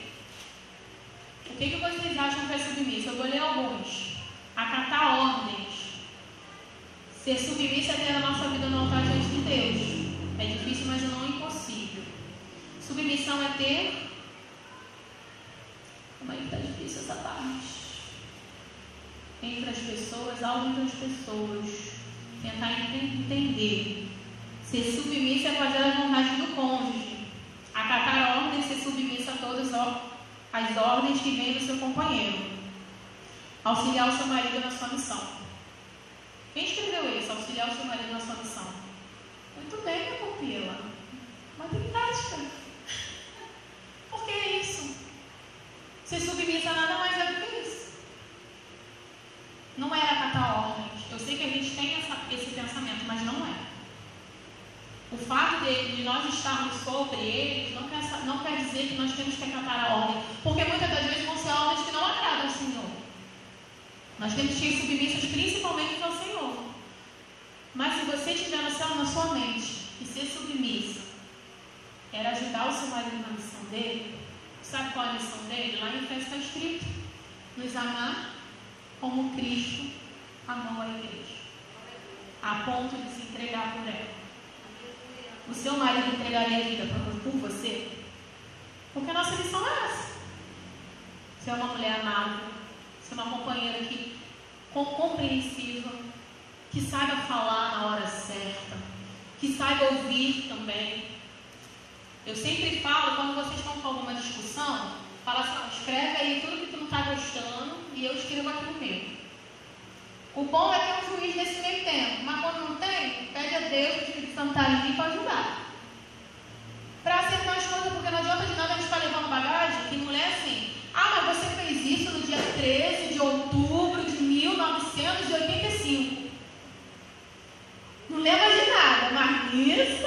o que, que vocês acham que é submissa. Eu vou ler alguns. Acatar ordens. Ser submissa é ter a nossa vida no altar diante de Deus. É difícil, mas não impossível. Submissão é ter. Como é que está difícil essa parte? Entre as pessoas, algo entre as pessoas tentar entender. Ser submissa é fazer as vontades do cônjuge. Acatar ordens, ser submissa a todas as ordens que vêm do seu companheiro. Auxiliar o seu marido na sua missão. Quem escreveu isso? Auxiliar o seu marido na sua missão. Muito bem, minha pupila. Matemática. Por que é isso? Ser submissa nada mais é do que isso. Não era acatar ordens. Eu sei que a gente tem essa, esse pensamento, mas não é. O fato de, de nós estarmos sobre eles não quer, não quer dizer que nós temos que acatar a ordem, porque muitas das vezes vão ser ordens que não agradam ao Senhor. Nós temos que ir submissas principalmente ao Senhor. Mas se você tiver no céu na sua mente e ser submissa era ajudar o seu marido na missão dele, sabe qual é a missão dele? Lá em Efésios está escrito: nos amar como Cristo amou a igreja, a ponto de se entregar por ela. O seu marido entregaria a vida por você? Porque a nossa missão é essa. Ser uma mulher amável, ser uma companheira que compreensiva, que saiba falar na hora certa, que saiba ouvir também. Eu sempre falo, quando vocês estão com alguma discussão, fala assim, escreve aí tudo que tu não está gostando e eu escrevo aqui no meio. O bom é ter um juiz nesse meio tempo, mas quando não tem, pede a Deus, o Espírito Santo está ali para ajudar. Para acertar as coisas, porque não adianta de nada a gente estar levando bagagem, que mulher é assim, ah, mas você fez isso no dia 13 de outubro de 1985. Não lembra de nada, mas isso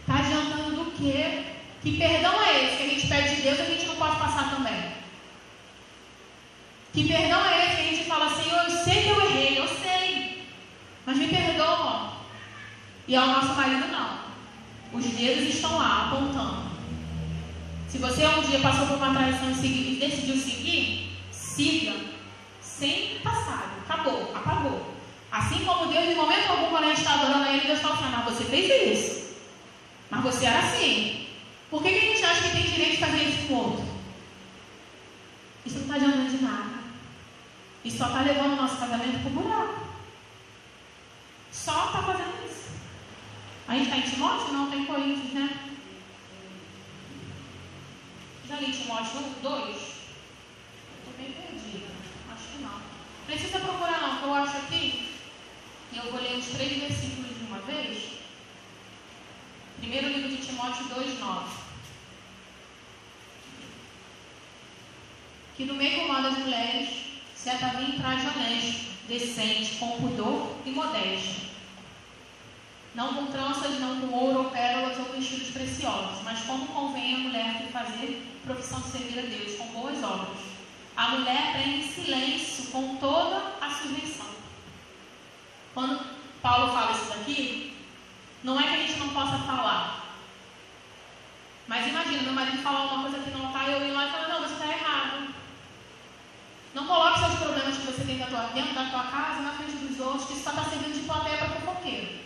está adiantando do quê? Que perdão é esse que a gente pede de Deus e a gente não pode passar também? Que perdão é esse que a gente fala, Senhor, eu sei que eu errei, eu sei, mas me perdoa. E ao nosso marido não. Os dedos estão lá apontando. Se você um dia passou por uma traição e decidiu seguir, siga sem passado. Acabou, apagou. Assim como Deus, em momento algum, quando a gente está adorando a Ele, Deus fala assim: mas você fez isso. Mas você era assim. Por que, que a gente acha que tem direito de fazer isso com outro? Isso não está adiantando de nada. Isso só está levando o nosso casamento para o buraco. Só está fazendo isso. A gente está em Timóteo? Não, tem Coríntios, né? Já li Timóteo 1, 2? Estou bem perdida. Acho que não. Precisa procurar não, eu acho aqui. E eu vou ler os três versículos de uma vez. Primeiro livro de Timóteo 2, 9. Que no meio comum das mulheres, certa vinha traje honesto, decente, com pudor e modéstia. Não com tranças, não com ouro ou pérolas ou vestidos preciosos, mas como convém a mulher que fazer profissão de servir a Deus, com boas obras. A mulher tem silêncio com toda a sujeição. Quando Paulo fala isso daqui, não é que a gente não possa falar. Mas imagina, meu marido falar uma coisa que não está, eu ir lá e falar, não, você está errado. Não coloque seus problemas que você tem dentro da tua casa na frente dos outros, que isso só está servindo de plateia para fofoqueiro.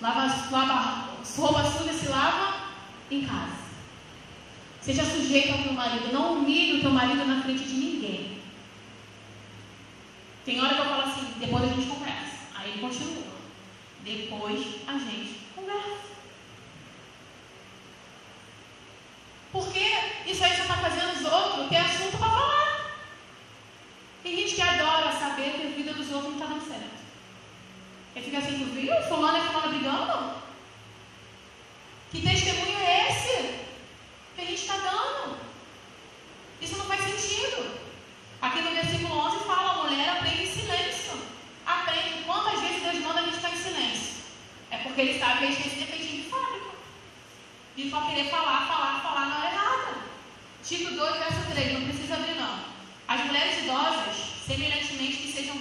Lava, lava, roupa suja se lava em casa. Seja sujeito ao teu marido. Não humilhe o teu marido na frente de ninguém. Tem hora que eu falo assim, depois a gente conversa. Aí ele continua. Depois a gente conversa. Porque isso aí só está fazendo os outros ter assunto para falar. Tem gente que adora saber que a vida dos outros não está dando certo. Ele fica assim, tu viu? Fulano e fulano brigando? Que testemunho é esse que a gente está dando? Isso não faz sentido. Aqui no versículo 11 fala, a mulher aprende em silêncio. Aprende. Quantas vezes Deus manda a gente ficar em silêncio? É porque Ele sabe que a gente tem esse defeitinho de fábrica. De só querer falar, falar, falar na hora errada. Tito 2, verso 3, não precisa abrir não. As mulheres idosas, semelhantemente que sejam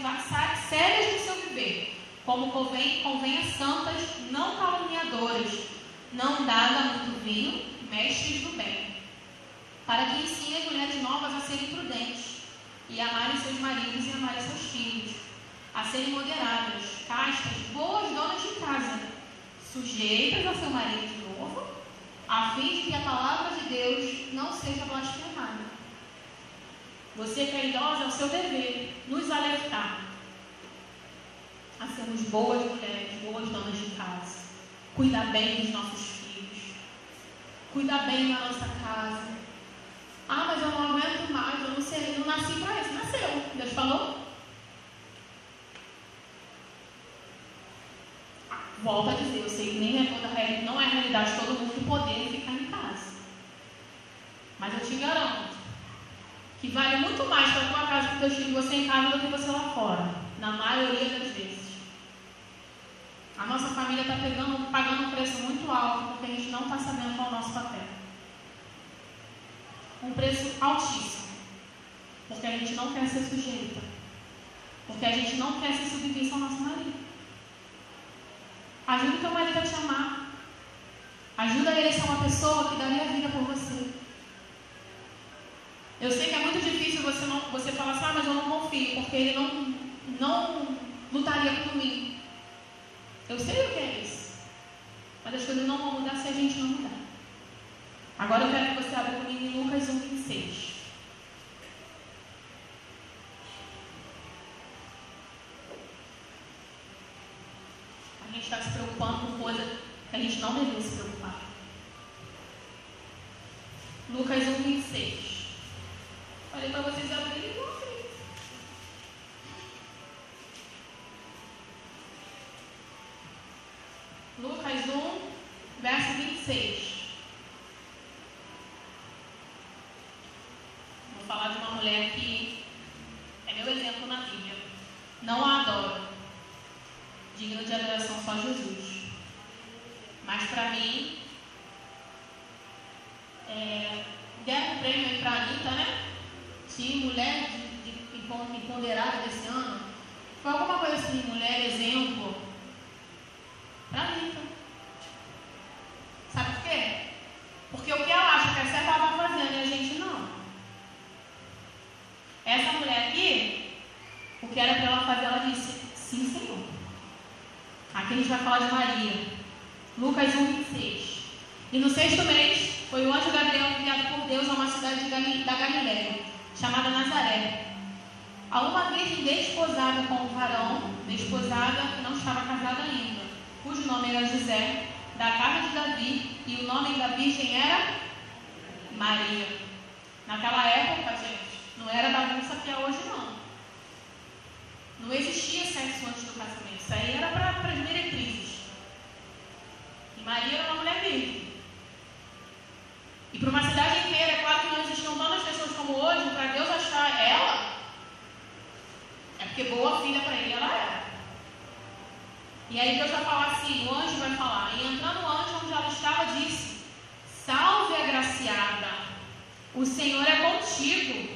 sérias no seu viver, como convém, convém a santas, não caluniadoras, não dada muito vinho, mestres do bem, para que ensine as mulheres novas a serem prudentes e amarem seus maridos e amarem seus filhos, a serem moderadas, castas, boas donas de casa, sujeitas ao seu marido de novo, a fim de que a palavra de Deus não seja blasfemada. Você que é idosa, é o seu dever nos alertar a sermos boas mulheres, boas donas de casa, cuidar bem dos nossos filhos, cuidar bem da nossa casa. Ah, mas eu não aguento mais, eu não sei, não nasci para isso. Nasceu, Deus falou. Volto a dizer, eu sei que nem é toda realidade, não é realidade de todo mundo poder ficar em casa. Mas eu te garanto que vale muito mais para a casa que teus filhos você em casa do que você lá fora. Na maioria das vezes. A nossa família está pagando um preço muito alto porque a gente não está sabendo qual é o nosso papel. Um preço altíssimo. Porque a gente não quer ser sujeita. Porque a gente não quer ser submissa ao nosso marido. Ajuda o teu marido a te amar. Ajuda ele a ser uma pessoa que daria a vida por você. Eu sei que é muito difícil você, não, você falar assim, ah, mas eu não confio, porque ele não, não lutaria por mim. Eu sei o que é isso. Mas as coisas não vão mudar se a gente não mudar. Agora eu quero que você abra comigo em Lucas 1, 26. A gente está se preocupando com coisa que a gente não deveria se preocupar. Lucas 1, 26. Falei para vocês abrirem e Lucas 1, verso 26. Vou falar de uma mulher que é meu exemplo na Bíblia. Não a adoro. Digno de adoração só Jesus. Mas para mim, é, deram um prêmio para a Anitta, né? Se mulher de, de, empoderada desse ano, foi alguma coisa assim, mulher exemplo, para Anitta. Sabe por quê? Porque o que ela acha que é certo, ela está fazendo e a gente não. Essa mulher aqui, o que era para ela fazer, ela disse: Sim, Senhor. Aqui a gente vai falar de Maria. Lucas 1, 26. E no sexto mês, foi o anjo Gabriel enviado por Deus a uma cidade da Galiléia, chamada Nazaré. A uma virgem desposada com um varão, desposada que não estava casada ainda, cujo nome era José, da casa de Davi, e o nome da virgem era Maria. Naquela época, gente, não era bagunça que é hoje, não. Não existia sexo antes do casamento. Isso aí era para as meretrizes. E Maria era uma mulher virgem. E para uma cidade inteira, é claro que não existiam tantas pessoas como hoje, para Deus achar ela, é porque boa filha para ele ela era. E aí Deus vai falar assim, o anjo vai falar, e entrando o anjo onde ela estava, disse, salve agraciada, o Senhor é contigo,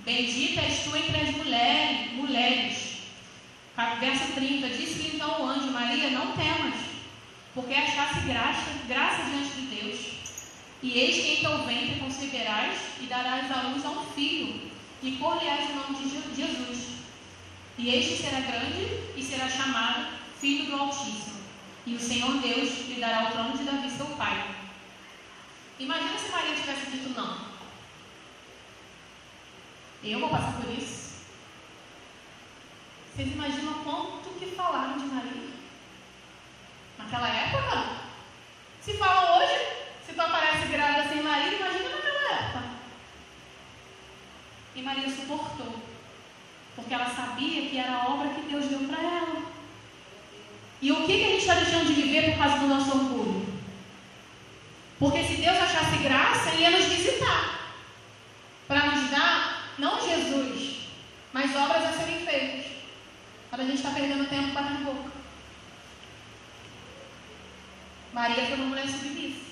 bendita és tu entre as mulheres, mulheres. Verso 30, disse-lhe então o anjo, Maria, não temas, porque achaste graça, graça diante de Deus. E eis que em teu ventre conceberás e darás à luz a um filho, e por-lhe-ás o nome de Jesus. E este será grande e será chamado Filho do Altíssimo. E o Senhor Deus lhe dará o trono de Davi, seu pai. Imagina se Maria tivesse dito não. Eu vou passar por isso. Vocês imaginam quanto que falaram de Maria? Naquela época? Se falam hoje, se tu aparece grávida sem marido, imagina naquela época. E Maria suportou. Porque ela sabia que era a obra que Deus deu para ela. E o que, que a gente está deixando de viver por causa do nosso orgulho? Porque se Deus achasse graça, Ele ia nos visitar. Para nos dar, não Jesus, mas obras a serem feitas. Para a gente estar tá perdendo tempo batendo boca. Maria foi uma mulher submissa.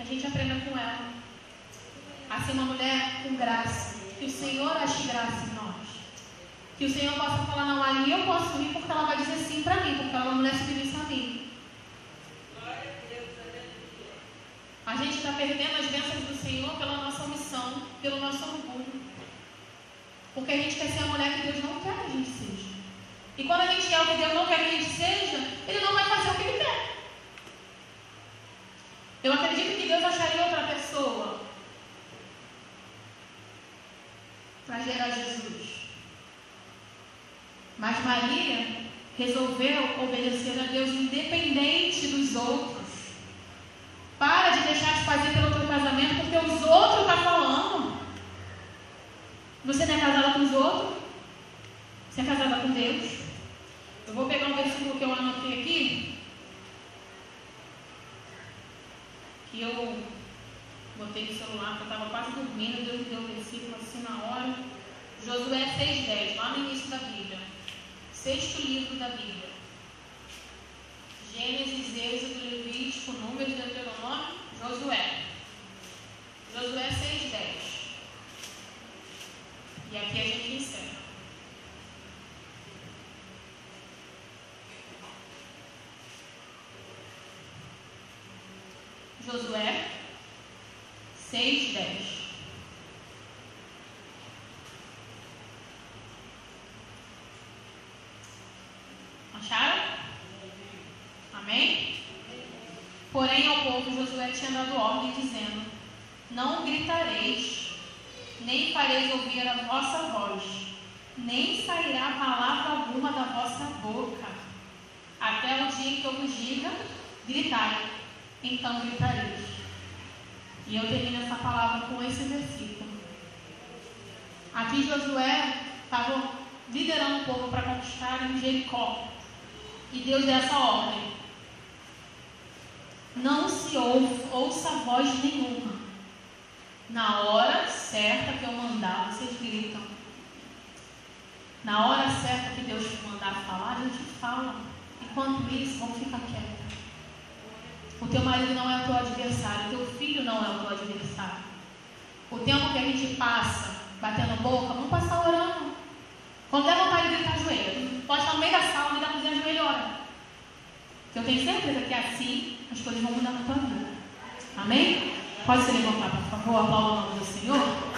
A gente aprenda com ela. A ser uma mulher com graça. Que o Senhor ache graça em nós. Que o Senhor possa falar, não, ali eu posso ir porque ela vai dizer sim para mim, porque ela é uma mulher submissa a mim. A gente está perdendo as bênçãos do Senhor pela nossa omissão, pelo nosso orgulho. Porque a gente quer ser a mulher que Deus não quer que a gente seja. E quando a gente quer o que Deus não quer que a gente seja, Ele não vai fazer o que Ele quer. Eu acredito que Deus acharia outra pessoa para gerar Jesus. Mas Maria resolveu obedecer a Deus independente dos outros. Para de deixar de fazer pelo teu casamento porque os outros estão tá falando. Você não é casada com os outros? Você é casada com Deus? Eu vou pegar um versículo que eu anotei aqui. Que eu botei no celular, porque eu estava quase dormindo, Deus me deu o versículo assim na hora. Josué 6,10, lá no início da Bíblia. Sexto livro da Bíblia. Gênesis, Êxodo, Levítico, Números, Deuteronômio, Josué. Josué 6,10. E aqui a gente encerra. Josué 6,10. Porém, ao povo Josué tinha dado ordem, dizendo: Não gritareis, nem fareis ouvir a vossa voz, nem sairá palavra alguma da vossa boca, até o dia em que eu vos diga: gritai, então gritareis. E eu termino essa palavra com esse versículo. Aqui Josué estava liderando o povo para conquistar em Jericó. E Deus deu essa ordem não se ouve, ouça voz nenhuma. Na hora certa que eu mandar, vocês gritam. Na hora certa que Deus mandar falar, a gente fala. Enquanto isso, vamos ficar quietos. O teu marido não é o teu adversário, o teu filho não é o teu adversário. o tempo que a gente passa batendo boca, vamos passar orando. Quando der vontade de gritar, ajoelha. Pode estar no meio da sala, e da cozinha, ajoelha e ora. Eu tenho certeza que assim as coisas vão mudar na tua vida. Amém? Pode se levantar, por favor, aplauda o nome do Senhor.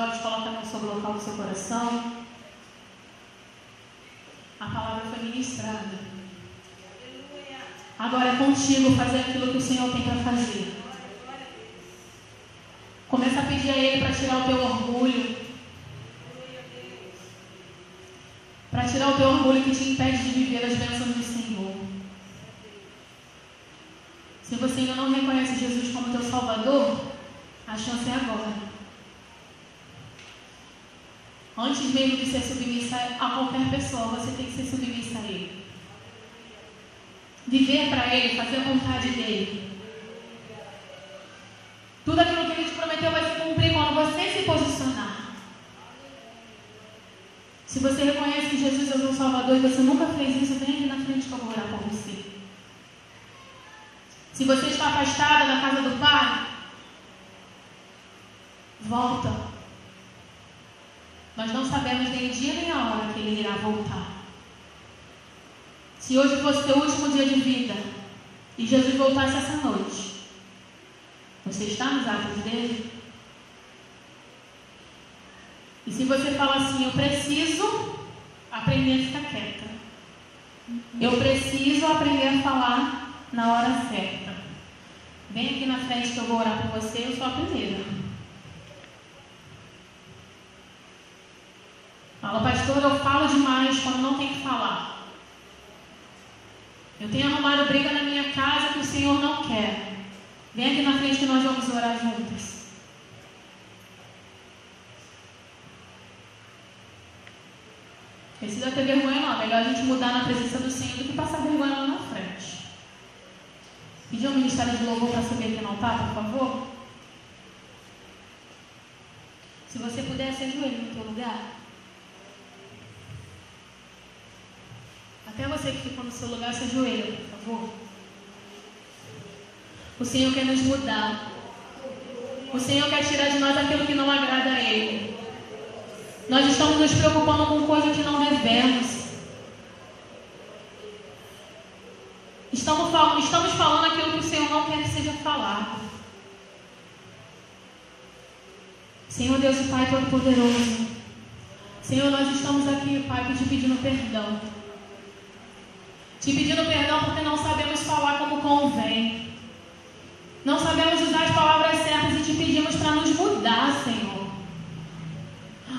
Olhos, coloca a mão sobre o local do seu coração. A palavra foi ministrada. Agora é contigo fazer aquilo que o Senhor tem para fazer. Começa a pedir a Ele para tirar o teu orgulho. Para tirar o teu orgulho que te impede de viver as bênçãos do Senhor. Se você ainda não reconhece Jesus como teu Salvador, a chance é agora. Antes mesmo de ser submissa a qualquer pessoa, você tem que ser submissa a Ele. Viver para Ele, fazer a vontade dEle. Tudo aquilo que Ele te prometeu vai se cumprir quando você se posicionar. Se você reconhece que Jesus é o seu Salvador e você nunca fez isso, vem aqui na frente que eu vou orar por você. Se você está afastada da casa do Pai, volta. Nós não sabemos nem o dia nem a hora que ele irá voltar. Se hoje fosse teu último dia de vida e Jesus voltasse essa noite, você está nos atos dele? E se você fala assim, eu preciso aprender a ficar quieta. Eu preciso aprender a falar na hora certa. Vem aqui na frente que eu vou orar por você, eu sou a primeira. Fala, pastor, eu falo demais quando não tem que falar. Eu tenho arrumado briga na minha casa que o Senhor não quer. Vem aqui na frente que nós vamos orar juntas. Precisa ter vergonha não. Melhor a gente mudar na presença do Senhor do que passar vergonha lá na frente. Pedir um ministério de louvor para subir aqui no altar, por favor. Se você puder, se ajoelhe no teu lugar. Até você que ficou no seu lugar, se ajoelha, por favor. O Senhor quer nos mudar. O Senhor quer tirar de nós aquilo que não agrada a Ele. Nós estamos nos preocupando com coisas que não devemos. Estamos falando, estamos falando aquilo que o Senhor não quer que seja falado. Senhor Deus e Pai Todo-Poderoso. Senhor, nós estamos aqui, Pai, te pedindo perdão. Te pedindo perdão porque não sabemos falar como convém. Não sabemos usar as palavras certas e te pedimos para nos mudar, Senhor.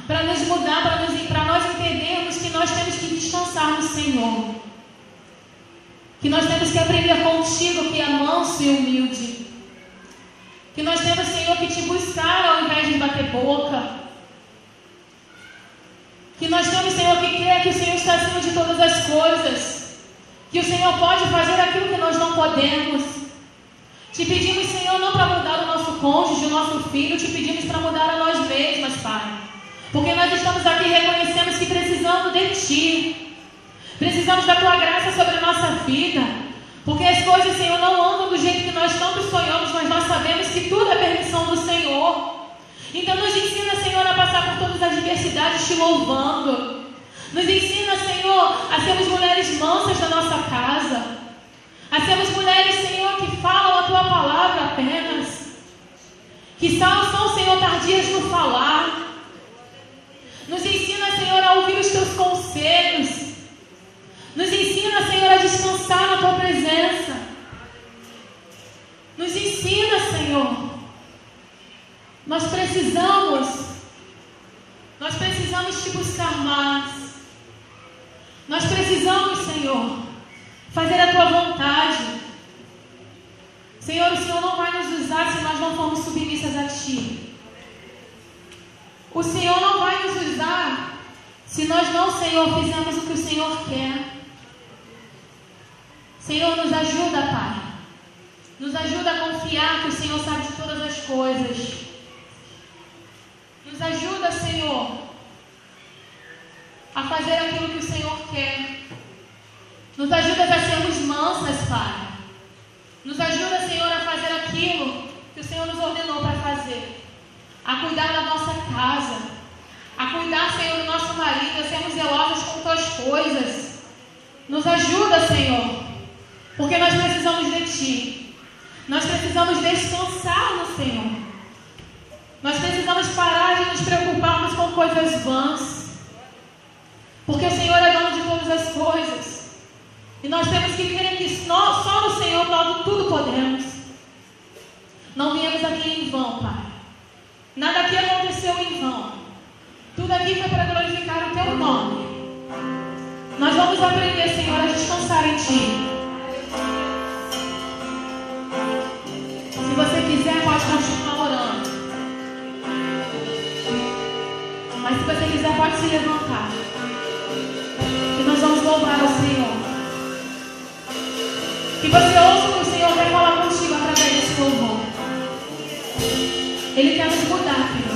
Para nos mudar, para, nos, nós entendermos que nós temos que descansar no Senhor. Que nós temos que aprender contigo, que é manso e humilde. Que nós temos, Senhor, que te buscar ao invés de bater boca. Que nós temos, Senhor, que crer que o Senhor está acima de todas as coisas. Que o Senhor pode fazer aquilo que nós não podemos. Te pedimos, Senhor, não para mudar o nosso cônjuge, o nosso filho, te pedimos para mudar a nós mesmas, Pai. Porque nós estamos aqui e reconhecemos que precisamos de Ti. Precisamos da Tua graça sobre a nossa vida. Porque as coisas, Senhor, não andam do jeito que nós tanto sonhamos, mas nós sabemos que tudo é permissão do Senhor. Então nos ensina, Senhor, a passar por todas as adversidades te louvando. Nos ensina, Senhor, a sermos mulheres mansas da nossa casa. A sermos mulheres, Senhor, que falam a tua palavra apenas. Que são, Senhor, tardias no falar. Nos ensina, Senhor, a ouvir os teus conselhos. Nos ensina, Senhor, a descansar na tua presença. Nos ensina, Senhor. Nós precisamos, nós precisamos te buscar mais. Nós precisamos, Senhor, fazer a tua vontade. Senhor, o Senhor não vai nos usar se nós não formos a Ti. O Senhor não vai nos usar se nós não, Senhor, fizermos o que o Senhor quer. Senhor, nos ajuda, Pai. Nos ajuda a confiar que o Senhor sabe de todas as coisas. Nos ajuda, Senhor, a fazer aquilo que o Senhor quer. Nos ajuda a sermos mansas, Pai. Nos ajuda, Senhor, a fazer aquilo que o Senhor nos ordenou para fazer. A cuidar da nossa casa. A cuidar, Senhor, do nosso marido, a sermos zelosos com tuas coisas. Nos ajuda, Senhor. Porque nós precisamos de Ti. Nós precisamos descansar no Senhor. Nós precisamos parar de nos preocuparmos com coisas vãs. Porque o Senhor é dono de todas as coisas. E nós temos que crer que nós, só no Senhor nós tudo podemos. Não viemos aqui em vão, Pai. Nada aqui aconteceu em vão. Tudo aqui foi para glorificar o Teu nome. Nós vamos aprender, Senhor, a descansar em Ti. Se você quiser, pode continuar orando. Mas se você quiser, pode se levantar. E nós vamos louvar ao Senhor. Que você ouça o que o Senhor quer falar contigo Ele quer nos mudar, filho.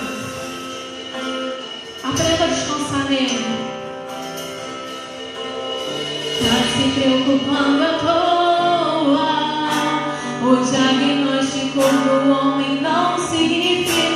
Aprenda a descansar nele. Tá se preocupando à toa. O diagnóstico do homem não significa